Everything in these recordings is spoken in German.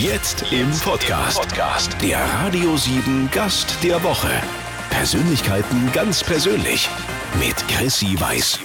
Jetzt im Podcast. Der Radio 7 Gast der Woche. Persönlichkeiten ganz persönlich mit Chrissy Weiß.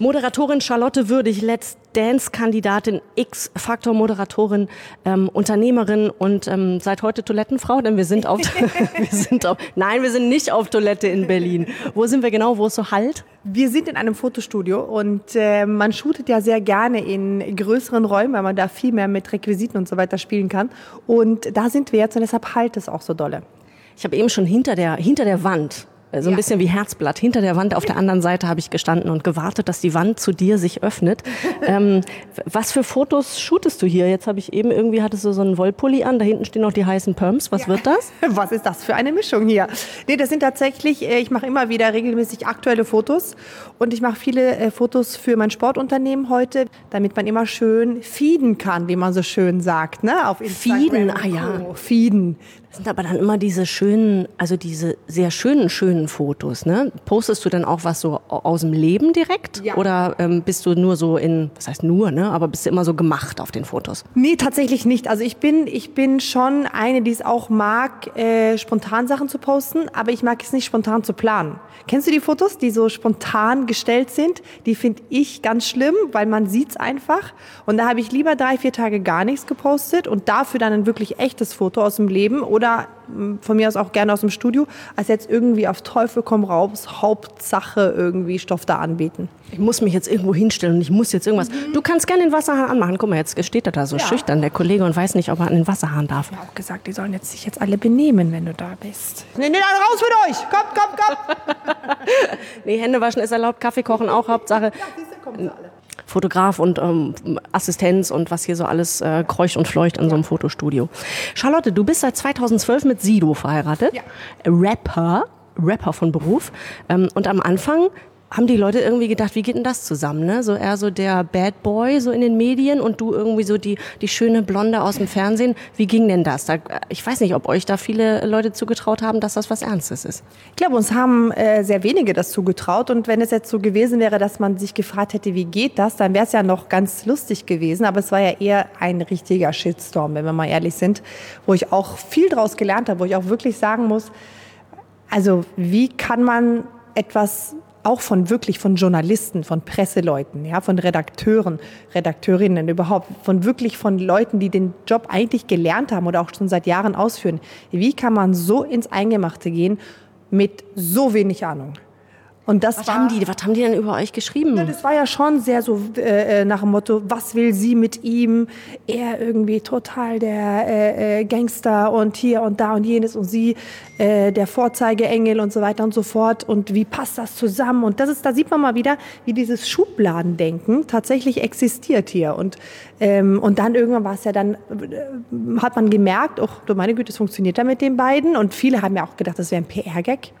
Moderatorin Charlotte Würdig, Let's Dance-Kandidatin, X-Faktor-Moderatorin, ähm, Unternehmerin und ähm, seit heute Toilettenfrau, denn wir sind auf, wir sind auf, nein, wir sind nicht auf Toilette in Berlin. Wo sind wir genau? Wo ist so Halt? Wir sind in einem Fotostudio und äh, man shootet ja sehr gerne in größeren Räumen, weil man da viel mehr mit Requisiten und so weiter spielen kann. Und da sind wir jetzt und deshalb halt es auch so dolle. Ich habe eben schon hinter der, hinter der Wand so ein ja. bisschen wie Herzblatt. Hinter der Wand auf der anderen Seite habe ich gestanden und gewartet, dass die Wand zu dir sich öffnet. ähm, was für Fotos shootest du hier? Jetzt habe ich eben irgendwie hattest du so einen Wollpulli an, da hinten stehen noch die heißen Perms. Was ja. wird das? Was ist das für eine Mischung hier? Nee, das sind tatsächlich, äh, ich mache immer wieder regelmäßig aktuelle Fotos und ich mache viele äh, Fotos für mein Sportunternehmen heute, damit man immer schön feeden kann, wie man so schön sagt, ne? Auf Instagram. Feeden, ah ja. Feeden. Das sind aber dann immer diese schönen, also diese sehr schönen, schönen Fotos. Ne? Postest du dann auch was so aus dem Leben direkt? Ja. Oder ähm, bist du nur so in, was heißt nur, ne? aber bist du immer so gemacht auf den Fotos? Nee, tatsächlich nicht. Also ich bin, ich bin schon eine, die es auch mag, äh, spontan Sachen zu posten, aber ich mag es nicht spontan zu planen. Kennst du die Fotos, die so spontan gestellt sind? Die finde ich ganz schlimm, weil man sieht's einfach. Und da habe ich lieber drei, vier Tage gar nichts gepostet und dafür dann ein wirklich echtes Foto aus dem Leben oder oder von mir aus auch gerne aus dem Studio, als jetzt irgendwie auf Teufel komm raus, Hauptsache irgendwie Stoff da anbieten. Ich muss mich jetzt irgendwo hinstellen und ich muss jetzt irgendwas. Mhm. Du kannst gerne den Wasserhahn anmachen. Guck mal, jetzt steht er da so ja. schüchtern, der Kollege, und weiß nicht, ob er an den Wasserhahn darf. Ich habe auch gesagt, die sollen jetzt sich jetzt alle benehmen, wenn du da bist. Nee, nee, dann raus mit euch! Kommt, kommt, kommt! nee, Hände waschen ist erlaubt, Kaffee kochen auch, Hauptsache. Ja, diese kommen alle. Fotograf und ähm, Assistenz und was hier so alles äh, kreucht und fleucht in so einem Fotostudio. Charlotte, du bist seit 2012 mit Sido verheiratet, ja. Rapper, Rapper von Beruf. Ähm, und am Anfang haben die Leute irgendwie gedacht, wie geht denn das zusammen? Ne? So eher so der Bad Boy so in den Medien und du irgendwie so die, die schöne Blonde aus dem Fernsehen. Wie ging denn das? Da, ich weiß nicht, ob euch da viele Leute zugetraut haben, dass das was Ernstes ist. Ich glaube, uns haben äh, sehr wenige das zugetraut. Und wenn es jetzt so gewesen wäre, dass man sich gefragt hätte, wie geht das, dann wäre es ja noch ganz lustig gewesen. Aber es war ja eher ein richtiger Shitstorm, wenn wir mal ehrlich sind, wo ich auch viel draus gelernt habe, wo ich auch wirklich sagen muss, also wie kann man etwas auch von wirklich von Journalisten, von Presseleuten, ja, von Redakteuren, Redakteurinnen überhaupt, von wirklich von Leuten, die den Job eigentlich gelernt haben oder auch schon seit Jahren ausführen. Wie kann man so ins Eingemachte gehen mit so wenig Ahnung? Und das was, war, haben die, was haben die denn über euch geschrieben? Ja, das war ja schon sehr so äh, äh, nach dem Motto, was will sie mit ihm? Er irgendwie total der äh, äh, Gangster und hier und da und jenes und sie äh, der Vorzeigeengel und so weiter und so fort. Und wie passt das zusammen? Und das ist, da sieht man mal wieder, wie dieses Schubladendenken tatsächlich existiert hier. Und, ähm, und dann irgendwann war es ja dann, äh, hat man gemerkt, ach du meine Güte, es funktioniert da mit den beiden. Und viele haben ja auch gedacht, das wäre ein PR-Gag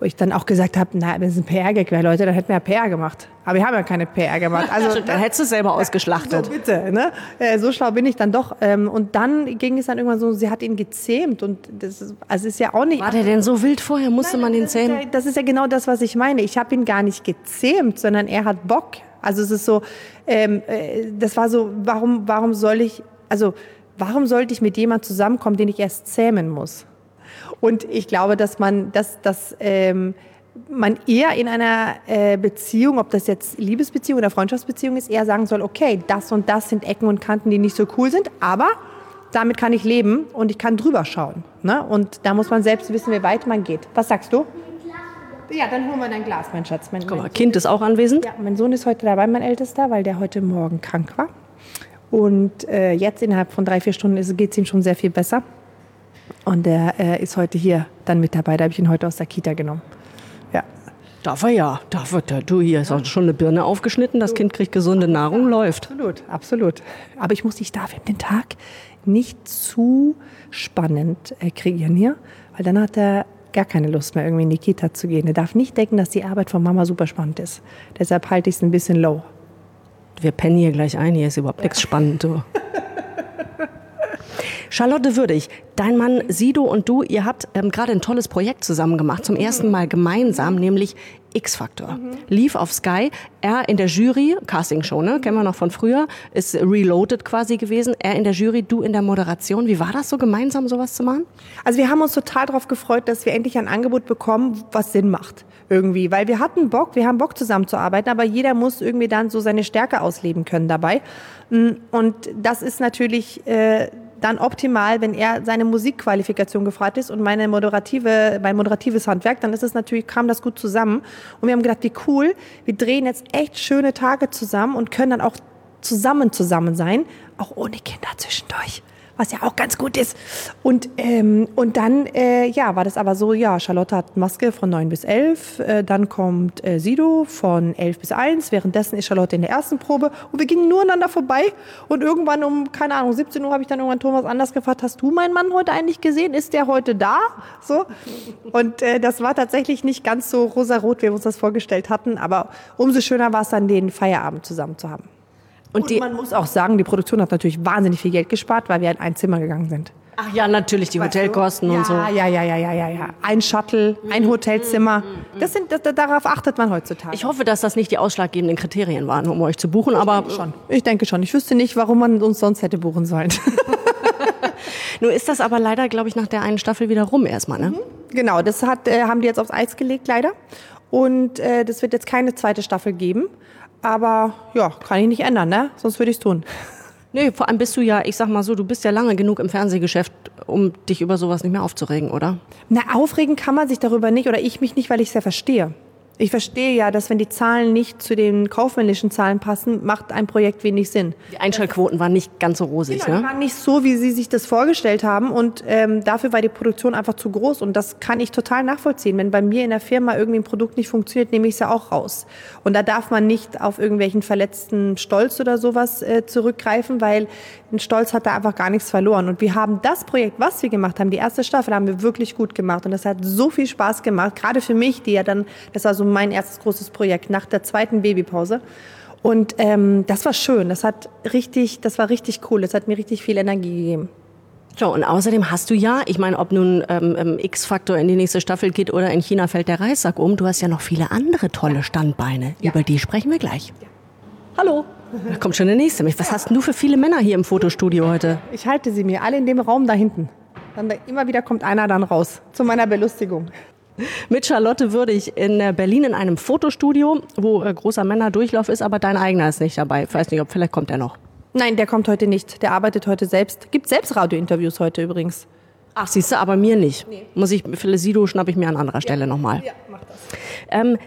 wo ich dann auch gesagt habe, na, wenn es ein PR-Gag wäre, Leute, dann hätten wir ja PR gemacht. Aber wir haben ja keine PR gemacht. Also dann hättest du es selber ausgeschlachtet. So, bitte, ne? Äh, so schlau bin ich dann doch. Ähm, und dann ging es dann irgendwann so, sie hat ihn gezähmt und das ist, also ist ja auch nicht. War der denn so wild vorher? Musste Nein, man ihn zähmen? Ist ja, das ist ja genau das, was ich meine. Ich habe ihn gar nicht gezähmt, sondern er hat Bock. Also es ist so, ähm, äh, das war so, warum, warum soll ich, also warum sollte ich mit jemand zusammenkommen, den ich erst zähmen muss? Und ich glaube, dass man, dass, dass ähm, man eher in einer äh, Beziehung, ob das jetzt Liebesbeziehung oder Freundschaftsbeziehung ist, eher sagen soll, okay, das und das sind Ecken und Kanten, die nicht so cool sind, aber damit kann ich leben und ich kann drüber schauen. Ne? Und da muss man selbst wissen, wie weit man geht. Was sagst du? Ja, dann holen wir dein Glas, mein Schatz. Mein, Guck mal, Kind ist auch anwesend? Ja, mein Sohn ist heute dabei, mein Ältester, weil der heute Morgen krank war. Und äh, jetzt innerhalb von drei, vier Stunden geht es ihm schon sehr viel besser. Und der äh, ist heute hier dann mit dabei. Da habe ich ihn heute aus der Kita genommen. Ja. Darf er ja. Darf er. Du, hier ist auch schon eine Birne aufgeschnitten. Das Kind kriegt gesunde Nahrung, läuft. Absolut, absolut. Aber ich muss, ich darf ihm den Tag nicht zu spannend äh, kreieren hier, weil dann hat er gar keine Lust mehr, irgendwie in die Kita zu gehen. Er darf nicht denken, dass die Arbeit von Mama super spannend ist. Deshalb halte ich es ein bisschen low. Wir pennen hier gleich ein. Hier ist überhaupt ja. nichts spannend. Du. Charlotte Würdig, dein Mann Sido und du, ihr habt ähm, gerade ein tolles Projekt zusammen gemacht, zum ersten Mal gemeinsam, nämlich X-Factor. Mhm. Lief auf Sky, er in der Jury, Castingshow, ne, kennen wir noch von früher, ist reloaded quasi gewesen, er in der Jury, du in der Moderation. Wie war das so gemeinsam, sowas zu machen? Also wir haben uns total darauf gefreut, dass wir endlich ein Angebot bekommen, was Sinn macht irgendwie, weil wir hatten Bock, wir haben Bock zusammenzuarbeiten, aber jeder muss irgendwie dann so seine Stärke ausleben können dabei. Mm, und das ist natürlich äh, dann optimal, wenn er seine Musikqualifikation gefragt ist und meine moderative, mein moderatives Handwerk, dann ist es natürlich, kam das gut zusammen. Und wir haben gedacht, wie cool, wir drehen jetzt echt schöne Tage zusammen und können dann auch zusammen zusammen sein, auch ohne Kinder zwischendurch was ja auch ganz gut ist. Und, ähm, und dann, äh, ja, war das aber so, ja, Charlotte hat Maske von 9 bis 11, äh, dann kommt äh, Sido von 11 bis 1, währenddessen ist Charlotte in der ersten Probe und wir gingen nur aneinander vorbei und irgendwann um, keine Ahnung, 17 Uhr habe ich dann irgendwann Thomas anders gefragt, hast du meinen Mann heute eigentlich gesehen? Ist der heute da? So. Und äh, das war tatsächlich nicht ganz so rosarot, wie wir uns das vorgestellt hatten, aber umso schöner war es dann, den Feierabend zusammen zu haben. Und, und man muss auch sagen, die Produktion hat natürlich wahnsinnig viel Geld gespart, weil wir in ein Zimmer gegangen sind. Ach ja, natürlich, die weißt Hotelkosten du? und so. Ja, ja, ja, ja, ja, ja. Ein Shuttle, ein Hotelzimmer. Das sind, das, darauf achtet man heutzutage. Ich hoffe, dass das nicht die ausschlaggebenden Kriterien waren, um euch zu buchen, ich aber. Denke schon. Ich denke schon. Ich wüsste nicht, warum man uns sonst hätte buchen sollen. Nur ist das aber leider, glaube ich, nach der einen Staffel wieder rum erstmal, ne? Mhm. Genau, das hat, äh, haben die jetzt aufs Eis gelegt, leider. Und äh, das wird jetzt keine zweite Staffel geben. Aber ja, kann ich nicht ändern, ne? Sonst würde ich es tun. Nee, vor allem bist du ja, ich sag mal so, du bist ja lange genug im Fernsehgeschäft, um dich über sowas nicht mehr aufzuregen, oder? Na, aufregen kann man sich darüber nicht oder ich mich nicht, weil ich es ja verstehe. Ich verstehe ja, dass wenn die Zahlen nicht zu den kaufmännischen Zahlen passen, macht ein Projekt wenig Sinn. Die Einschaltquoten waren nicht ganz so rosig, genau, ne? Die waren nicht so, wie Sie sich das vorgestellt haben und ähm, dafür war die Produktion einfach zu groß und das kann ich total nachvollziehen. Wenn bei mir in der Firma irgendwie ein Produkt nicht funktioniert, nehme ich es ja auch raus. Und da darf man nicht auf irgendwelchen verletzten Stolz oder sowas äh, zurückgreifen, weil ein Stolz hat da einfach gar nichts verloren. Und wir haben das Projekt, was wir gemacht haben, die erste Staffel, haben wir wirklich gut gemacht und das hat so viel Spaß gemacht, gerade für mich, die ja dann, das war so mein erstes großes Projekt nach der zweiten Babypause. Und ähm, das war schön. Das hat richtig, das war richtig cool. Das hat mir richtig viel Energie gegeben. So, und außerdem hast du ja, ich meine, ob nun ähm, ähm, X-Faktor in die nächste Staffel geht oder in China fällt der Reissack um, du hast ja noch viele andere tolle Standbeine. Ja. Über die sprechen wir gleich. Ja. Hallo. Da kommt schon der nächste. Was hast denn du für viele Männer hier im Fotostudio heute? Ich halte sie mir alle in dem Raum da hinten. Dann immer wieder kommt einer dann raus. Zu meiner Belustigung mit Charlotte Würdig in äh, Berlin in einem Fotostudio, wo äh, großer Männerdurchlauf ist, aber dein eigener ist nicht dabei. Ich weiß nicht, ob vielleicht kommt er noch. Nein, der kommt heute nicht. Der arbeitet heute selbst. Gibt selbst Radiointerviews heute übrigens. Ach, siehst du, aber mir nicht. Nee. Muss ich, Sido schnappe ich mir an anderer Stelle ja. nochmal. Ja, mach das. Ähm,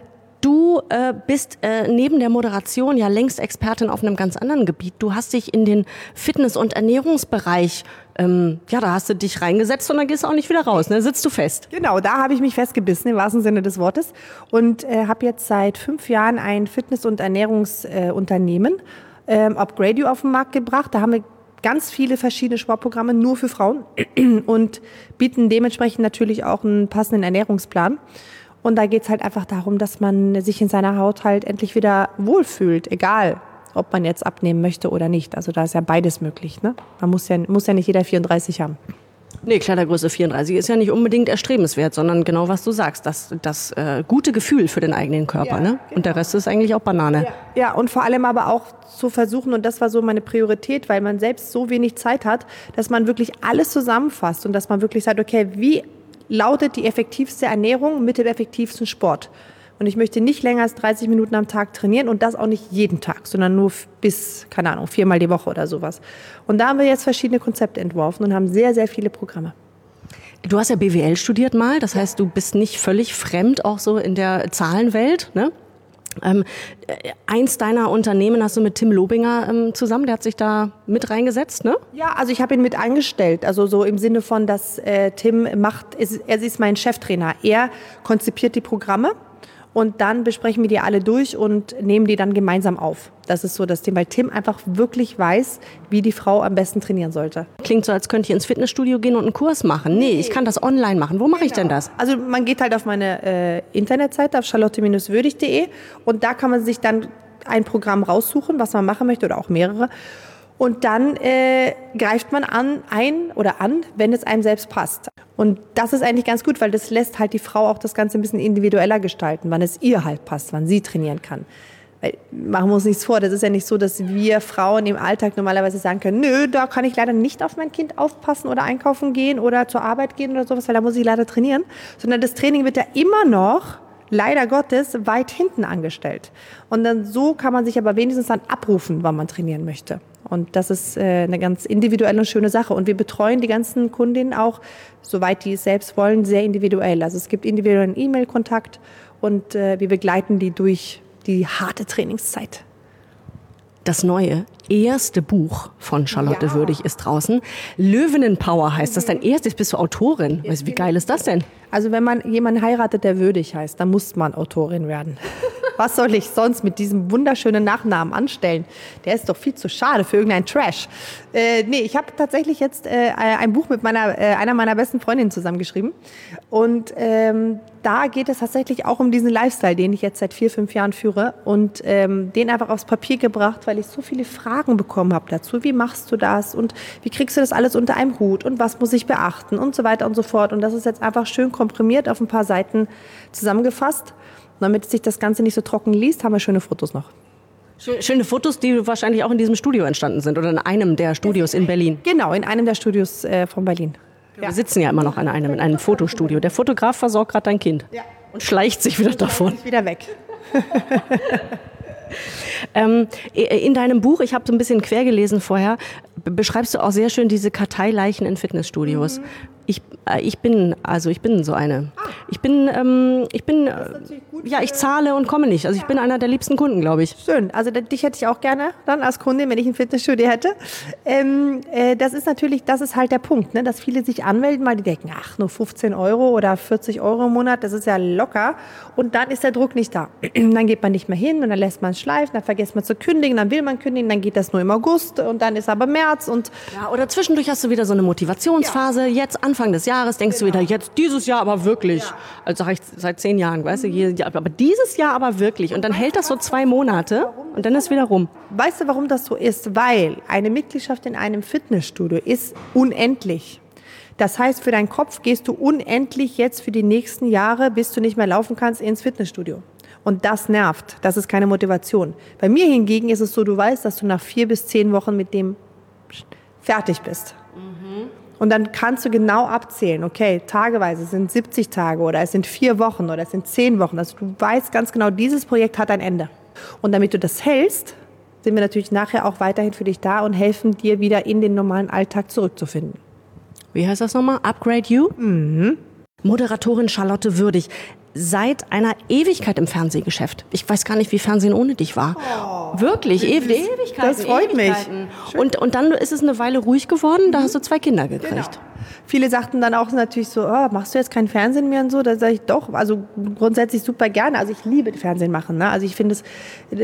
Du äh, bist äh, neben der Moderation ja längst Expertin auf einem ganz anderen Gebiet. Du hast dich in den Fitness- und Ernährungsbereich, ähm, ja, da hast du dich reingesetzt und dann gehst du auch nicht wieder raus, ne? Sitzt du fest? Genau, da habe ich mich festgebissen im wahrsten Sinne des Wortes und äh, habe jetzt seit fünf Jahren ein Fitness- und Ernährungsunternehmen, äh, ähm, Upgrade auf den Markt gebracht. Da haben wir ganz viele verschiedene Sportprogramme nur für Frauen und bieten dementsprechend natürlich auch einen passenden Ernährungsplan. Und da geht es halt einfach darum, dass man sich in seiner Haut halt endlich wieder wohlfühlt, egal ob man jetzt abnehmen möchte oder nicht. Also da ist ja beides möglich. Ne? Man muss ja, muss ja nicht jeder 34 haben. Nee, Kleidergröße 34 ist ja nicht unbedingt erstrebenswert, sondern genau was du sagst, das, das äh, gute Gefühl für den eigenen Körper. Ja, ne? Genau. Und der Rest ist eigentlich auch Banane. Ja. ja, und vor allem aber auch zu versuchen, und das war so meine Priorität, weil man selbst so wenig Zeit hat, dass man wirklich alles zusammenfasst und dass man wirklich sagt, okay, wie lautet die effektivste Ernährung mit dem effektivsten Sport. Und ich möchte nicht länger als 30 Minuten am Tag trainieren und das auch nicht jeden Tag, sondern nur bis, keine Ahnung, viermal die Woche oder sowas. Und da haben wir jetzt verschiedene Konzepte entworfen und haben sehr, sehr viele Programme. Du hast ja BWL studiert mal, das heißt, du bist nicht völlig fremd auch so in der Zahlenwelt, ne? Ähm, äh, eins deiner Unternehmen hast du mit Tim Lobinger ähm, zusammen, der hat sich da mit reingesetzt, ne? Ja, also ich habe ihn mit angestellt, also so im Sinne von, dass äh, Tim macht, ist, er ist mein Cheftrainer. Er konzipiert die Programme und dann besprechen wir die alle durch und nehmen die dann gemeinsam auf. Das ist so das Thema, weil Tim einfach wirklich weiß, wie die Frau am besten trainieren sollte. Klingt so, als könnte ich ins Fitnessstudio gehen und einen Kurs machen. Nee, ich kann das online machen. Wo mache genau. ich denn genau. das? Also man geht halt auf meine äh, Internetseite auf charlotte-würdig.de und da kann man sich dann ein Programm raussuchen, was man machen möchte oder auch mehrere. Und dann äh, greift man an, ein oder an, wenn es einem selbst passt. Und das ist eigentlich ganz gut, weil das lässt halt die Frau auch das Ganze ein bisschen individueller gestalten, wann es ihr halt passt, wann sie trainieren kann. Weil, machen wir uns nichts vor, das ist ja nicht so, dass wir Frauen im Alltag normalerweise sagen können, nö, da kann ich leider nicht auf mein Kind aufpassen oder einkaufen gehen oder zur Arbeit gehen oder sowas, weil da muss ich leider trainieren. Sondern das Training wird ja immer noch leider Gottes weit hinten angestellt. Und dann so kann man sich aber wenigstens dann abrufen, wann man trainieren möchte. Und das ist äh, eine ganz individuelle und schöne Sache. Und wir betreuen die ganzen Kundinnen auch, soweit die es selbst wollen, sehr individuell. Also es gibt individuellen E-Mail-Kontakt und äh, wir begleiten die durch die harte Trainingszeit. Das neue erste Buch von Charlotte ja. Würdig ist draußen. Löwenenpower heißt das. Dein erstes, bist du Autorin. Weißt du, wie geil ist das denn? Also wenn man jemanden heiratet, der würdig heißt, dann muss man Autorin werden. Was soll ich sonst mit diesem wunderschönen Nachnamen anstellen? Der ist doch viel zu schade für irgendeinen Trash. Äh, nee, ich habe tatsächlich jetzt äh, ein Buch mit meiner, äh, einer meiner besten Freundinnen zusammengeschrieben. Und ähm, da geht es tatsächlich auch um diesen Lifestyle, den ich jetzt seit vier, fünf Jahren führe. Und ähm, den einfach aufs Papier gebracht, weil ich so viele Fragen bekommen habe dazu. Wie machst du das? Und wie kriegst du das alles unter einem Hut? Und was muss ich beachten? Und so weiter und so fort. Und das ist jetzt einfach schön komprimiert auf ein paar Seiten zusammengefasst damit sich das Ganze nicht so trocken liest, haben wir schöne Fotos noch. Schöne Fotos, die wahrscheinlich auch in diesem Studio entstanden sind oder in einem der Studios in Berlin. Genau, in einem der Studios äh, von Berlin. Wir ja. sitzen ja immer noch an einem, in einem Fotostudio. Der Fotograf versorgt gerade dein Kind ja. und schleicht sich wieder davon. Wieder weg. ähm, in deinem Buch, ich habe so ein bisschen quer gelesen vorher, beschreibst du auch sehr schön diese Karteileichen in Fitnessstudios. Mhm. Ich, äh, ich bin, also ich bin so eine. Ah. Ich bin, ähm, ich bin, äh, ja, ich zahle und komme nicht. Also ich bin einer der liebsten Kunden, glaube ich. Schön. Also dich hätte ich auch gerne dann als Kundin, wenn ich ein Fitnessstudio hätte. Ähm, äh, das ist natürlich, das ist halt der Punkt, ne? dass viele sich anmelden, weil die denken, ach, nur 15 Euro oder 40 Euro im Monat, das ist ja locker. Und dann ist der Druck nicht da. dann geht man nicht mehr hin und dann lässt man es schleifen, dann vergisst man zu kündigen, dann will man kündigen, dann geht das nur im August und dann ist aber März und. Ja, oder zwischendurch hast du wieder so eine Motivationsphase. Ja. Jetzt Anfang des Jahres denkst genau. du wieder, jetzt dieses Jahr aber wirklich. Ja. Also sage ich seit zehn Jahren, weißt du, aber dieses Jahr aber wirklich. Und dann hält das so zwei Monate und dann ist wieder rum. Weißt du, warum das so ist? Weil eine Mitgliedschaft in einem Fitnessstudio ist unendlich. Das heißt, für deinen Kopf gehst du unendlich jetzt für die nächsten Jahre, bis du nicht mehr laufen kannst, ins Fitnessstudio. Und das nervt. Das ist keine Motivation. Bei mir hingegen ist es so, du weißt, dass du nach vier bis zehn Wochen mit dem fertig bist. Mhm. Und dann kannst du genau abzählen, okay, tageweise sind 70 Tage oder es sind vier Wochen oder es sind zehn Wochen. Also du weißt ganz genau, dieses Projekt hat ein Ende. Und damit du das hältst, sind wir natürlich nachher auch weiterhin für dich da und helfen dir wieder in den normalen Alltag zurückzufinden. Wie heißt das nochmal? Upgrade You? Mhm. Moderatorin Charlotte Würdig seit einer Ewigkeit im Fernsehgeschäft. Ich weiß gar nicht, wie Fernsehen ohne dich war. Oh, Wirklich, Ew Ewigkeiten. Das freut mich. Und, und dann ist es eine Weile ruhig geworden, da hast du zwei Kinder gekriegt. Genau. Viele sagten dann auch natürlich so, oh, machst du jetzt kein Fernsehen mehr und so? Da sage ich doch, also grundsätzlich super gerne. Also ich liebe Fernsehen machen. Ne? Also ich finde es,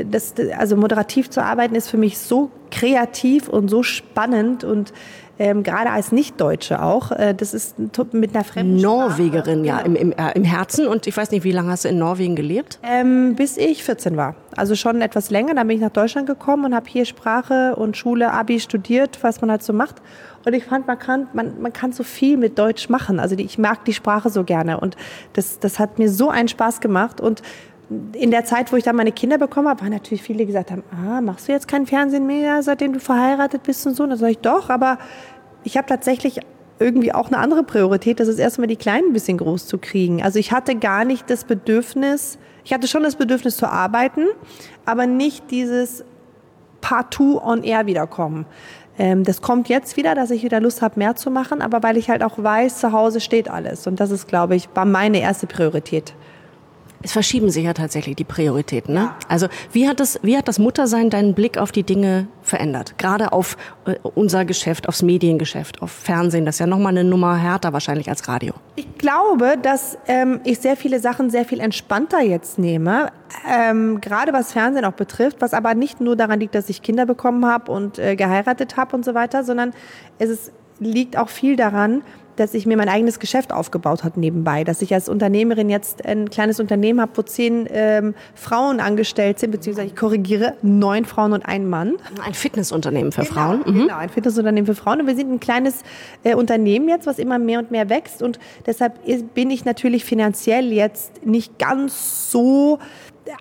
das, also moderativ zu arbeiten ist für mich so kreativ und so spannend und ähm, gerade als Nicht-Deutsche auch. Äh, das ist mit einer fremden Norwegerin, ja, genau. im, im, äh, im Herzen. Und ich weiß nicht, wie lange hast du in Norwegen gelebt? Ähm, bis ich 14 war. Also schon etwas länger. Dann bin ich nach Deutschland gekommen und habe hier Sprache und Schule, Abi studiert, was man halt so macht. Und ich fand, man kann, man, man kann so viel mit Deutsch machen. Also die, ich mag die Sprache so gerne. Und das, das hat mir so einen Spaß gemacht. Und in der Zeit, wo ich dann meine Kinder bekommen habe, waren natürlich viele, die gesagt haben, ah, machst du jetzt kein Fernsehen mehr, seitdem du verheiratet bist und so? Und dann sage ich, doch, aber ich habe tatsächlich irgendwie auch eine andere Priorität, das ist erstmal die Kleinen ein bisschen groß zu kriegen. Also ich hatte gar nicht das Bedürfnis, ich hatte schon das Bedürfnis zu arbeiten, aber nicht dieses partout on air wiederkommen. Ähm, das kommt jetzt wieder, dass ich wieder Lust habe, mehr zu machen, aber weil ich halt auch weiß, zu Hause steht alles. Und das ist, glaube ich, war meine erste Priorität. Es verschieben sich ja tatsächlich die Prioritäten. Ne? Also wie hat, das, wie hat das Muttersein deinen Blick auf die Dinge verändert? Gerade auf äh, unser Geschäft, aufs Mediengeschäft, auf Fernsehen. Das ist ja nochmal eine Nummer härter wahrscheinlich als Radio. Ich glaube, dass ähm, ich sehr viele Sachen sehr viel entspannter jetzt nehme. Ähm, gerade was Fernsehen auch betrifft, was aber nicht nur daran liegt, dass ich Kinder bekommen habe und äh, geheiratet habe und so weiter, sondern es ist liegt auch viel daran, dass ich mir mein eigenes Geschäft aufgebaut habe nebenbei, dass ich als Unternehmerin jetzt ein kleines Unternehmen habe, wo zehn ähm, Frauen angestellt sind, beziehungsweise ich korrigiere, neun Frauen und ein Mann. Ein Fitnessunternehmen für Genau, Frauen. Mhm. Genau, ein Fitnessunternehmen für Frauen. Und wir sind ein kleines äh, Unternehmen jetzt, was immer mehr und mehr wächst. Und deshalb bin ich natürlich finanziell jetzt nicht ganz so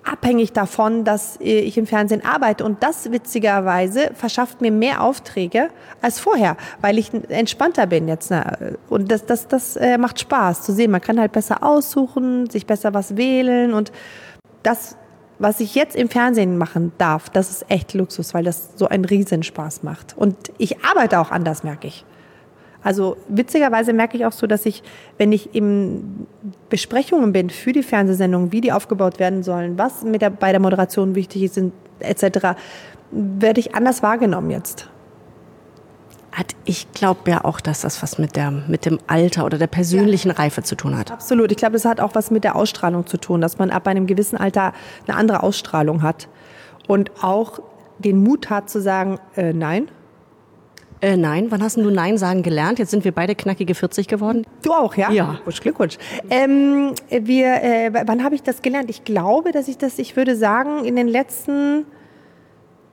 abhängig davon, dass ich im Fernsehen arbeite. Und das witzigerweise verschafft mir mehr Aufträge als vorher, weil ich entspannter bin jetzt. Ne? Und das, das, das äh, macht Spaß zu sehen. Man kann halt besser aussuchen, sich besser was wählen. Und das, was ich jetzt im Fernsehen machen darf, das ist echt Luxus, weil das so einen Riesenspaß macht. Und ich arbeite auch anders, merke ich. Also witzigerweise merke ich auch so, dass ich, wenn ich in Besprechungen bin für die Fernsehsendung, wie die aufgebaut werden sollen, was mit der, bei der Moderation wichtig ist, etc., werde ich anders wahrgenommen jetzt. Hat, ich glaube ja auch, dass das was mit, der, mit dem Alter oder der persönlichen Reife zu tun hat. Absolut. Ich glaube, das hat auch was mit der Ausstrahlung zu tun, dass man ab einem gewissen Alter eine andere Ausstrahlung hat. Und auch den Mut hat zu sagen, äh, nein, Äh, nein, wann hast du Nein sagen gelernt? Jetzt sind wir beide knackige 40 geworden. Du auch, ja? Ja. Glückwunsch, Glückwunsch. Ähm, wir, äh, wann habe ich das gelernt? Ich glaube, dass ich das, ich würde sagen, in den letzten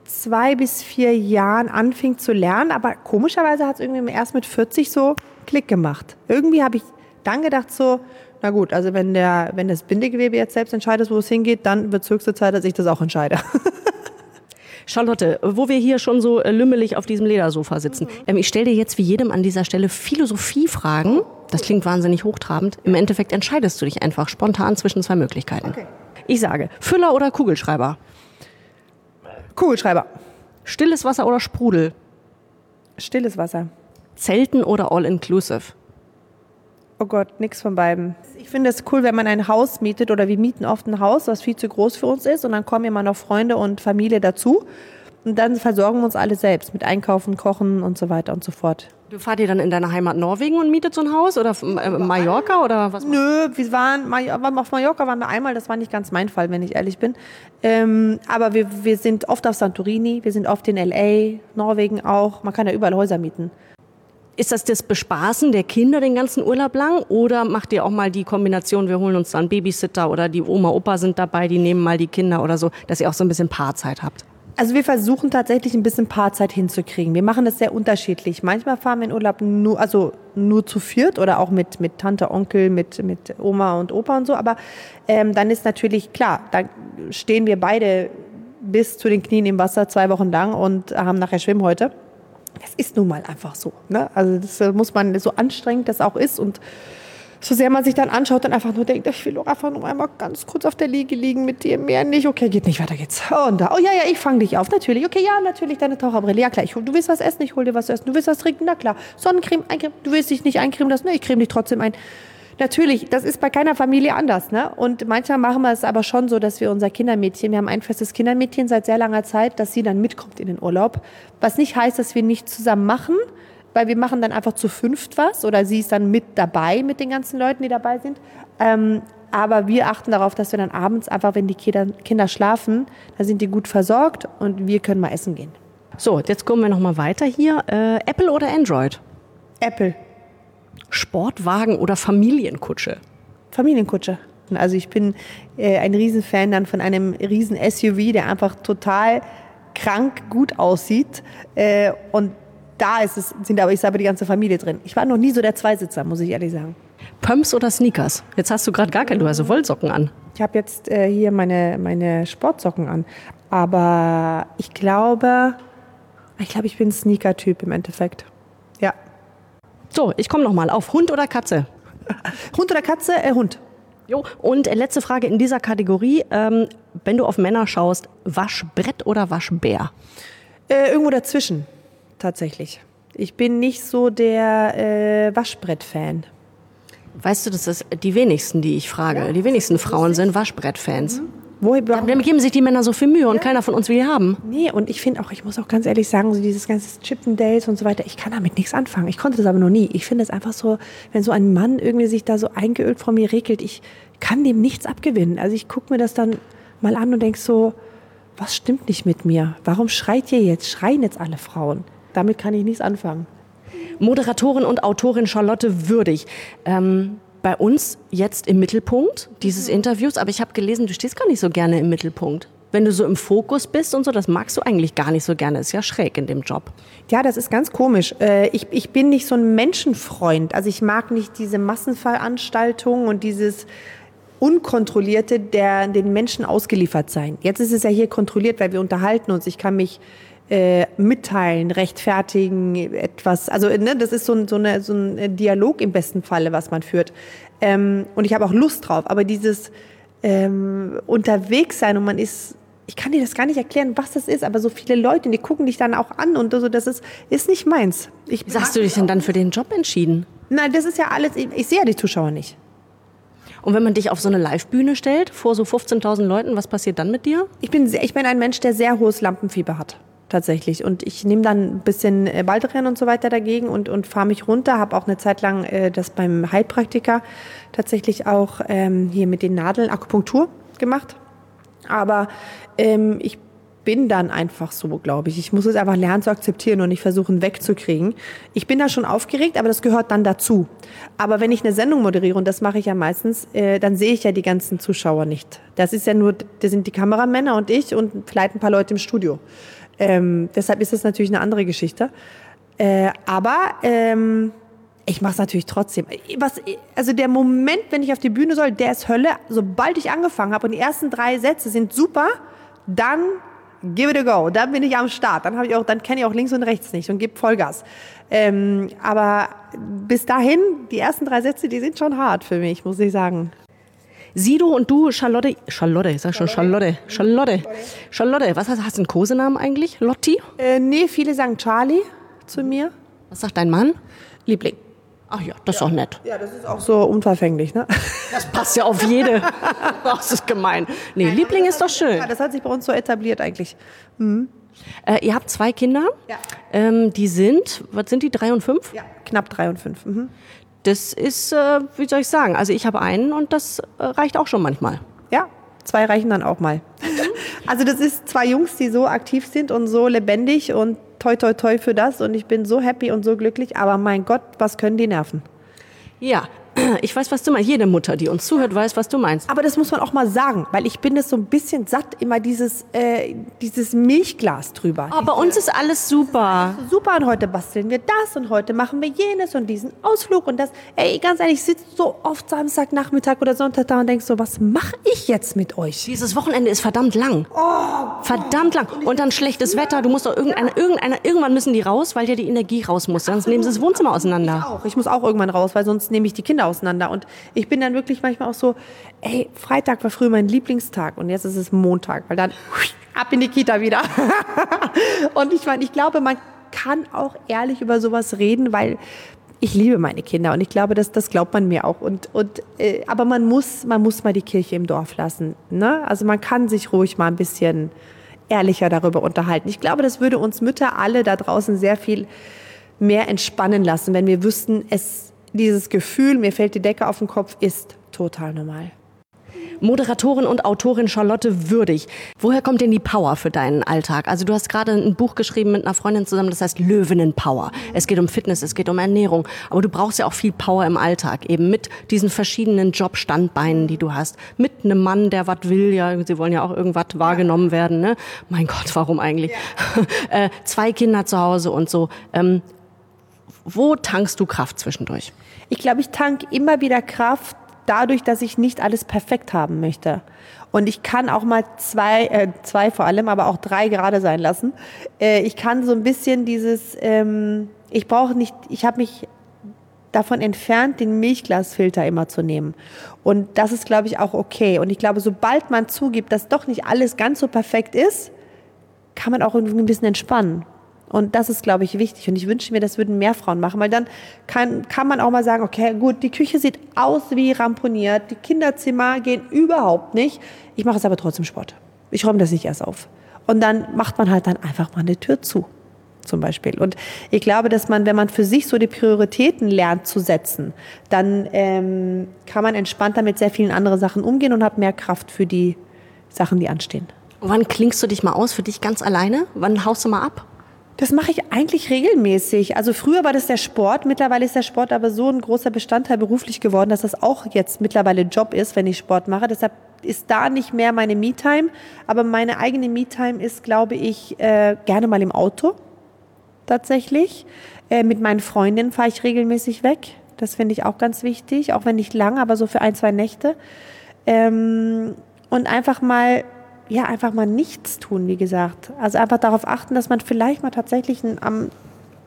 zwei bis vier Jahren anfing zu lernen. Aber komischerweise hat es irgendwie erst mit 40 so Klick gemacht. Irgendwie habe ich dann gedacht so, na gut, also wenn, der, wenn das Bindegewebe jetzt selbst entscheidet, wo es hingeht, dann wird es höchste Zeit, dass ich das auch entscheide. Charlotte, wo wir hier schon so äh, lümmelig auf diesem Ledersofa sitzen, Mhm. ähm, ich stelle dir jetzt wie jedem an dieser Stelle Philosophiefragen. Das klingt wahnsinnig hochtrabend. Im Endeffekt entscheidest du dich einfach spontan zwischen zwei Möglichkeiten. Okay. Ich sage, Füller oder Kugelschreiber? Kugelschreiber. Stilles Wasser oder Sprudel? Stilles Wasser. Zelten oder All-Inclusive? Oh Gott, nix von beiden. Ich finde es cool, wenn man ein Haus mietet oder wir mieten oft ein Haus, was viel zu groß für uns ist und dann kommen immer noch Freunde und Familie dazu und dann versorgen wir uns alle selbst mit Einkaufen, Kochen und so weiter und so fort. Du fahrt ihr dann in deiner Heimat Norwegen und mietet so ein Haus oder äh, Mallorca oder was? Nö, wir waren auf Mallorca waren wir einmal, das war nicht ganz mein Fall, wenn ich ehrlich bin. Ähm, aber wir, wir sind oft auf Santorini, wir sind oft in L.A., Norwegen auch. Man kann ja überall Häuser mieten. Ist das das Bespaßen der Kinder den ganzen Urlaub lang oder macht ihr auch mal die Kombination, wir holen uns dann Babysitter oder die Oma, Opa sind dabei, die nehmen mal die Kinder oder so, dass ihr auch so ein bisschen Paarzeit habt? Also wir versuchen tatsächlich ein bisschen Paarzeit hinzukriegen. Wir machen das sehr unterschiedlich. Manchmal fahren wir in Urlaub nur, also nur zu viert oder auch mit, mit Tante, Onkel, mit, mit Oma und Opa und so. Aber ähm, dann ist natürlich klar, da stehen wir beide bis zu den Knien im Wasser zwei Wochen lang und haben nachher Schwimmhäute. Das ist nun mal einfach so. Ne? Also das äh, muss man, so anstrengend das auch ist und so sehr man sich dann anschaut und einfach nur denkt, ich will doch einfach nur einmal ganz kurz auf der Liege liegen mit dir, mehr nicht. Okay, geht nicht, weiter geht's. Und da, oh ja, ja, ich fange dich auf, natürlich. Okay, ja, natürlich, deine Taucherbrille. Ja, klar, ich du willst was essen, ich hol dir was essen. Du willst was trinken, na klar. Sonnencreme, eincreme, du willst dich nicht eincremen lassen, ne, ich creme dich trotzdem ein. Natürlich, das ist bei keiner Familie anders. Ne? Und manchmal machen wir es aber schon so, dass wir unser Kindermädchen, wir haben ein festes Kindermädchen seit sehr langer Zeit, dass sie dann mitkommt in den Urlaub. Was nicht heißt, dass wir nicht zusammen machen, weil wir machen dann einfach zu fünft was oder sie ist dann mit dabei mit den ganzen Leuten, die dabei sind. Ähm, aber wir achten darauf, dass wir dann abends einfach, wenn die Kinder, Kinder schlafen, dann sind die gut versorgt und wir können mal essen gehen. So, jetzt kommen wir noch mal weiter hier. Äh, Apple oder Android? Apple, Sportwagen oder Familienkutsche? Familienkutsche. Also ich bin äh, ein Riesenfan dann von einem riesen SUV, der einfach total krank gut aussieht. Äh, und da ist es, sind aber, ist aber die ganze Familie drin. Ich war noch nie so der Zweisitzer, muss ich ehrlich sagen. Pumps oder Sneakers? Jetzt hast du gerade gar keine, du hast so Wollsocken an. Ich habe jetzt äh, hier meine, meine Sportsocken an. Aber ich glaube, ich glaube, ich bin ein Sneaker-Typ im Endeffekt. Ja. So, ich komme noch mal auf Hund oder Katze? Hund oder Katze? Äh, Hund. Jo, und äh, letzte Frage in dieser Kategorie. Ähm, wenn du auf Männer schaust, Waschbrett oder Waschbär? Äh, irgendwo dazwischen, tatsächlich. Ich bin nicht so der äh, Waschbrett-Fan. Weißt du, das ist die wenigsten, die ich frage. die wenigsten Frauen sind Waschbrettfans. Wo, warum, Dann geben sich die Männer so viel Mühe und keiner von uns will die haben. Nee, und ich finde auch, ich muss auch ganz ehrlich sagen, so dieses ganze Chippendales und so weiter, ich kann damit nichts anfangen. Ich konnte das aber noch nie. Ich finde es einfach so, wenn so ein Mann irgendwie sich da so eingeölt vor mir regelt, ich kann dem nichts abgewinnen. Also ich gucke mir das dann mal an und denke so, was stimmt nicht mit mir? Warum schreit ihr jetzt? Schreien jetzt alle Frauen? Damit kann ich nichts anfangen. Moderatorin und Autorin Charlotte Würdig. Ähm, bei uns jetzt im Mittelpunkt dieses Interviews, aber ich habe gelesen, du stehst gar nicht so gerne im Mittelpunkt. Wenn du so im Fokus bist und so, das magst du eigentlich gar nicht so gerne. Ist ja schräg in dem Job. Ja, das ist ganz komisch. Äh, ich, ich bin nicht so ein Menschenfreund. Also ich mag nicht diese Massenveranstaltungen und dieses Unkontrollierte, der den Menschen ausgeliefert sein. Jetzt ist es ja hier kontrolliert, weil wir unterhalten uns. Ich kann mich äh, mitteilen, rechtfertigen, etwas. Also ne, das ist so ein, so, eine, so ein Dialog im besten Falle, was man führt. Ähm, und ich habe auch Lust drauf. Aber dieses ähm, unterwegs sein und man ist ich kann dir das gar nicht erklären, was das ist, aber so viele Leute, die gucken dich dann auch an und so, das ist, ist nicht meins. Ich Wie hast du dich denn dann für den Job entschieden? Nein, das ist ja alles, ich, ich sehe ja die Zuschauer nicht. Und wenn man dich auf so eine Live-Bühne stellt, vor so 15.000 Leuten, was passiert dann mit dir? Ich bin, sehr, ich bin ein Mensch, der sehr hohes Lampenfieber hat tatsächlich. Und ich nehme dann ein bisschen äh, Baldrian und so weiter dagegen und, und fahre mich runter. Habe auch eine Zeit lang äh, das beim Heilpraktiker tatsächlich auch ähm, hier mit den Nadeln Akupunktur gemacht. Aber ähm, ich bin dann einfach so, glaube ich. Ich muss es einfach lernen zu akzeptieren und nicht versuchen wegzukriegen. Ich bin da schon aufgeregt, aber das gehört dann dazu. Aber wenn ich eine Sendung moderiere, und das mache ich ja meistens, äh, dann sehe ich ja die ganzen Zuschauer nicht. Das ist ja nur, das sind die Kameramänner und ich und vielleicht ein paar Leute im Studio. Ähm, deshalb ist das natürlich eine andere Geschichte. Äh, aber ähm, ich mache es natürlich trotzdem. Was, also der Moment, wenn ich auf die Bühne soll, der ist Hölle. Sobald ich angefangen habe und die ersten drei Sätze sind super, dann give it a go. Dann bin ich am Start. Dann habe ich auch, dann kenne ich auch links und rechts nicht und gebe Vollgas. Ähm, aber bis dahin, die ersten drei Sätze, die sind schon hart für mich, muss ich sagen. Sido und du, Charlotte, Charlotte, ich sag schon Charlotte, Charlotte, Charlotte, was hast, hast du einen Kosenamen eigentlich? Lotti? Äh, nee, viele sagen Charlie zu mir. Was sagt dein Mann? Liebling. Ach ja, das ist auch nett. Ja, das ist auch so unverfänglich, ne? Das passt ja auf jede. das ist gemein. Nee, Liebling ist doch schön. Ja, das hat sich bei uns so etabliert eigentlich. Mhm. Äh, ihr habt zwei Kinder. Ja. Ähm, die sind, was sind die, drei und fünf? Ja, knapp drei und fünf. Mhm das ist, äh, wie soll ich sagen, also ich habe einen und das äh, reicht auch schon manchmal. Ja, zwei reichen dann auch mal. also das ist zwei Jungs, die so aktiv sind und so lebendig und toi toi toi für das und ich bin so happy und so glücklich, aber mein Gott, was können die nerven? Ja, ich weiß, was du meinst. Jede Mutter, die uns zuhört, weiß, was du meinst. Aber das muss man auch mal sagen, weil ich bin es so ein bisschen satt, immer dieses, äh, dieses Milchglas drüber. Oh, bei uns ist alles super. Super und heute basteln wir das und heute machen wir jenes und diesen Ausflug und das. Ey, ganz ehrlich, ich sitze so oft Samstagnachmittag oder Sonntag da und denke so, was mache ich jetzt mit euch? Dieses Wochenende ist verdammt lang. Oh, verdammt lang. Und dann schlechtes Wetter. Du musst doch irgendeine, irgendeine, irgendwann müssen die raus, weil ja die Energie raus muss. Sonst nehmen sie das Wohnzimmer auseinander. Ich auch. Ich muss auch irgendwann raus, weil sonst nehme ich die Kinder auseinander. Und ich bin dann wirklich manchmal auch so, ey, Freitag war früher mein Lieblingstag und jetzt ist es Montag, weil dann ab in die Kita wieder. und ich meine, ich glaube, man kann auch ehrlich über sowas reden, weil ich liebe meine Kinder und ich glaube, das, das glaubt man mir auch. Und, und, äh, aber man muss, man muss mal die Kirche im Dorf lassen. Ne? Also man kann sich ruhig mal ein bisschen ehrlicher darüber unterhalten. Ich glaube, das würde uns Mütter alle da draußen sehr viel mehr entspannen lassen, wenn wir wüssten, es dieses Gefühl, mir fällt die Decke auf den Kopf, ist total normal. Moderatorin und Autorin Charlotte Würdig. Woher kommt denn die Power für deinen Alltag? Also du hast gerade ein Buch geschrieben mit einer Freundin zusammen, das heißt Löwinnen-Power. Es geht um Fitness, es geht um Ernährung, aber du brauchst ja auch viel Power im Alltag, eben mit diesen verschiedenen Jobstandbeinen, die du hast. Mit einem Mann, der was will, ja, sie wollen ja auch irgendwas wahrgenommen werden, ne? Mein Gott, warum eigentlich? Ja. äh, zwei Kinder zu Hause und so. Ähm, wo tankst du Kraft zwischendurch? Ich glaube, ich tank immer wieder Kraft dadurch, dass ich nicht alles perfekt haben möchte. Und ich kann auch mal zwei, äh, zwei vor allem, aber auch drei gerade sein lassen. Äh, ich kann so ein bisschen dieses, ähm, ich brauche nicht, ich habe mich davon entfernt, den Milchglasfilter immer zu nehmen. Und das ist, glaube ich, auch okay. Und ich glaube, sobald man zugibt, dass doch nicht alles ganz so perfekt ist, kann man auch irgendwie ein bisschen entspannen. Und das ist, glaube ich, wichtig. Und ich wünsche mir, das würden mehr Frauen machen, weil dann kann, kann man auch mal sagen, okay, gut, die Küche sieht aus wie ramponiert, die Kinderzimmer gehen überhaupt nicht. Ich mache jetzt aber trotzdem Sport. Ich räume das nicht erst auf. Und dann macht man halt dann einfach mal eine Tür zu, zum Beispiel. Und ich glaube, dass man, wenn man für sich so die Prioritäten lernt zu setzen, dann ähm, kann man entspannter mit sehr vielen anderen Sachen umgehen und hat mehr Kraft für die Sachen, die anstehen. Wann klingst du dich mal aus für dich ganz alleine? Wann haust du mal ab? Das mache ich eigentlich regelmäßig. Also früher war das der Sport, mittlerweile ist der Sport aber so ein großer Bestandteil beruflich geworden, dass das auch jetzt mittlerweile Job ist, wenn ich Sport mache. Deshalb ist da nicht mehr meine Me-Time. Aber meine eigene Me-Time ist, glaube ich, äh, gerne mal im Auto tatsächlich. Äh, mit meinen Freundinnen fahre ich regelmäßig weg. Das finde ich auch ganz wichtig, auch wenn nicht lang, aber so für ein, zwei Nächte. Ähm, und einfach mal ja, einfach mal nichts tun, wie gesagt. Also einfach darauf achten, dass man vielleicht mal tatsächlich am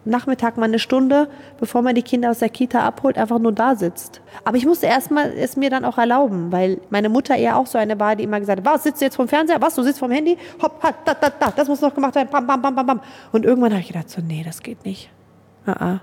Nachmittag mal eine Stunde, bevor man die Kinder aus der Kita abholt, einfach nur da sitzt. Aber ich musste erstmal es mir dann auch erlauben, weil meine Mutter eher auch so eine war, die immer gesagt hat, was, sitzt du jetzt vom Fernseher? Was, du sitzt vom Handy? Hopp, hat, da, da, da, das muss noch gemacht werden, bam, bam, bam, bam, bam. Und irgendwann habe ich gedacht, so, nee, das geht nicht. Uh -uh.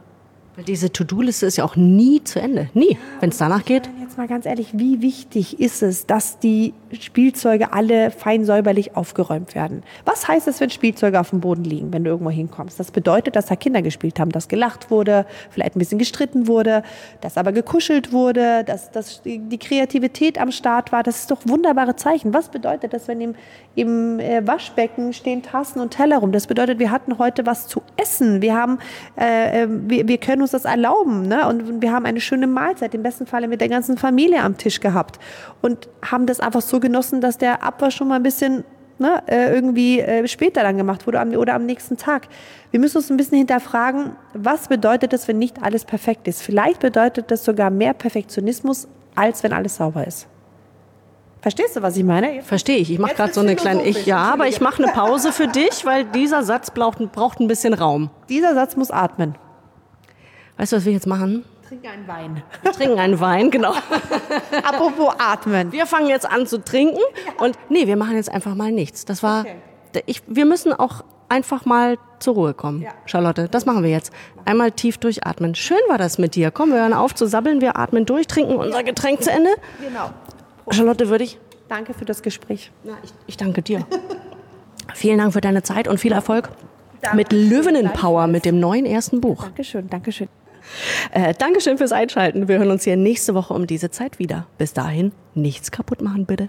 Weil diese To-Do-Liste ist ja auch nie zu Ende. Nie, wenn es danach geht. Jetzt mal ganz ehrlich, wie wichtig ist es, dass die Spielzeuge alle fein säuberlich aufgeräumt werden? Was heißt es, wenn Spielzeuge auf dem Boden liegen, wenn du irgendwo hinkommst? Das bedeutet, dass da Kinder gespielt haben, dass gelacht wurde, vielleicht ein bisschen gestritten wurde, dass aber gekuschelt wurde, dass, dass die Kreativität am Start war. Das ist doch wunderbare Zeichen. Was bedeutet das, wenn im, im äh, Waschbecken stehen Tassen und Teller rum? Das bedeutet, wir hatten heute was zu essen. Wir haben, äh, äh wir, wir können uns das erlauben. Ne? Und wir haben eine schöne Mahlzeit, im besten Falle mit der ganzen Familie am Tisch gehabt. Und haben das einfach so genossen, dass der Abwasch schon mal ein bisschen ne, äh, irgendwie äh, später dann gemacht wurde oder am nächsten Tag. Wir müssen uns ein bisschen hinterfragen, was bedeutet das, wenn nicht alles perfekt ist? Vielleicht bedeutet das sogar mehr Perfektionismus, als wenn alles sauber ist. Verstehst du, was ich meine? Verstehe ich. Ich mache gerade so eine kleine. Ich, ja, aber ich mache eine Pause für dich, weil dieser Satz braucht, braucht ein bisschen Raum. Dieser Satz muss atmen. Weißt du, was wir jetzt machen? Trinken einen Wein. Wir trinken einen Wein, genau. Apropos atmen. Wir fangen jetzt an zu trinken und nee, wir machen jetzt einfach mal nichts. Das war, okay. ich, wir müssen auch einfach mal zur Ruhe kommen. Ja. Charlotte, das machen wir jetzt. Einmal tief durchatmen. Schön war das mit dir. Komm, wir hören auf zu sabbeln, wir atmen durch, trinken unser Getränk zu Ende. Genau. Charlotte, würde ich. Danke für das Gespräch. Ja, ich, ich danke dir. Vielen Dank für deine Zeit und viel Erfolg Danke. mit Löwenenpower, mit dem neuen ersten Buch. Dankeschön, Dankeschön. Äh, Dankeschön fürs Einschalten. Wir hören uns hier nächste Woche um diese Zeit wieder. Bis dahin, nichts kaputt machen, bitte.